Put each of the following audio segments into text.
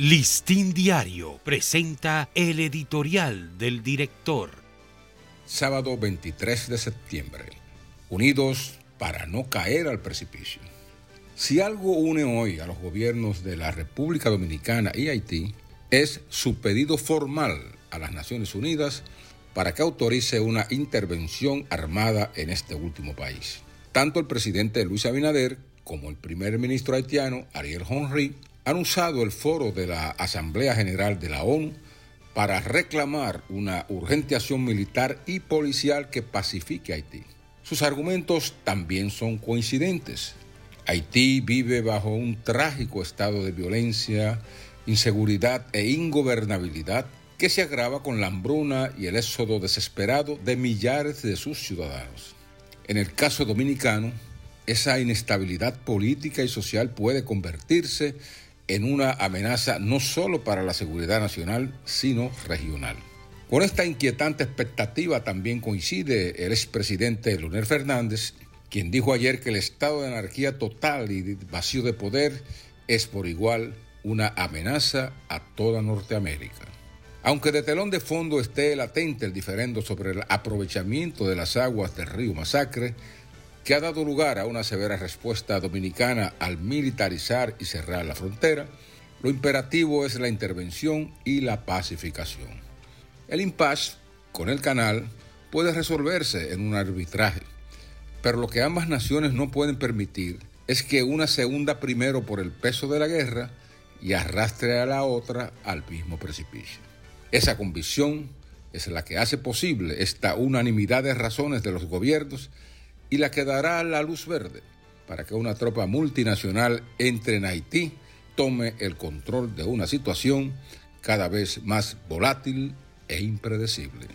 Listín Diario presenta el editorial del director. Sábado 23 de septiembre. Unidos para no caer al precipicio. Si algo une hoy a los gobiernos de la República Dominicana y Haití, es su pedido formal a las Naciones Unidas para que autorice una intervención armada en este último país. Tanto el presidente Luis Abinader como el primer ministro haitiano Ariel Henry han usado el foro de la Asamblea General de la ONU para reclamar una urgente acción militar y policial que pacifique Haití. Sus argumentos también son coincidentes. Haití vive bajo un trágico estado de violencia, inseguridad e ingobernabilidad que se agrava con la hambruna y el éxodo desesperado de millares de sus ciudadanos. En el caso dominicano, esa inestabilidad política y social puede convertirse en una amenaza no solo para la seguridad nacional, sino regional. Con esta inquietante expectativa también coincide el expresidente Leonel Fernández, quien dijo ayer que el estado de anarquía total y vacío de poder es por igual una amenaza a toda Norteamérica. Aunque de telón de fondo esté latente el diferendo sobre el aprovechamiento de las aguas del río Masacre, que ha dado lugar a una severa respuesta dominicana al militarizar y cerrar la frontera, lo imperativo es la intervención y la pacificación. El impasse con el canal puede resolverse en un arbitraje, pero lo que ambas naciones no pueden permitir es que una se hunda primero por el peso de la guerra y arrastre a la otra al mismo precipicio. Esa convicción es la que hace posible esta unanimidad de razones de los gobiernos y la que dará la luz verde para que una tropa multinacional entre en Haití, tome el control de una situación cada vez más volátil e impredecible.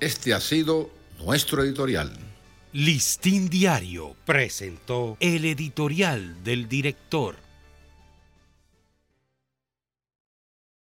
Este ha sido nuestro editorial. Listín Diario presentó el editorial del director.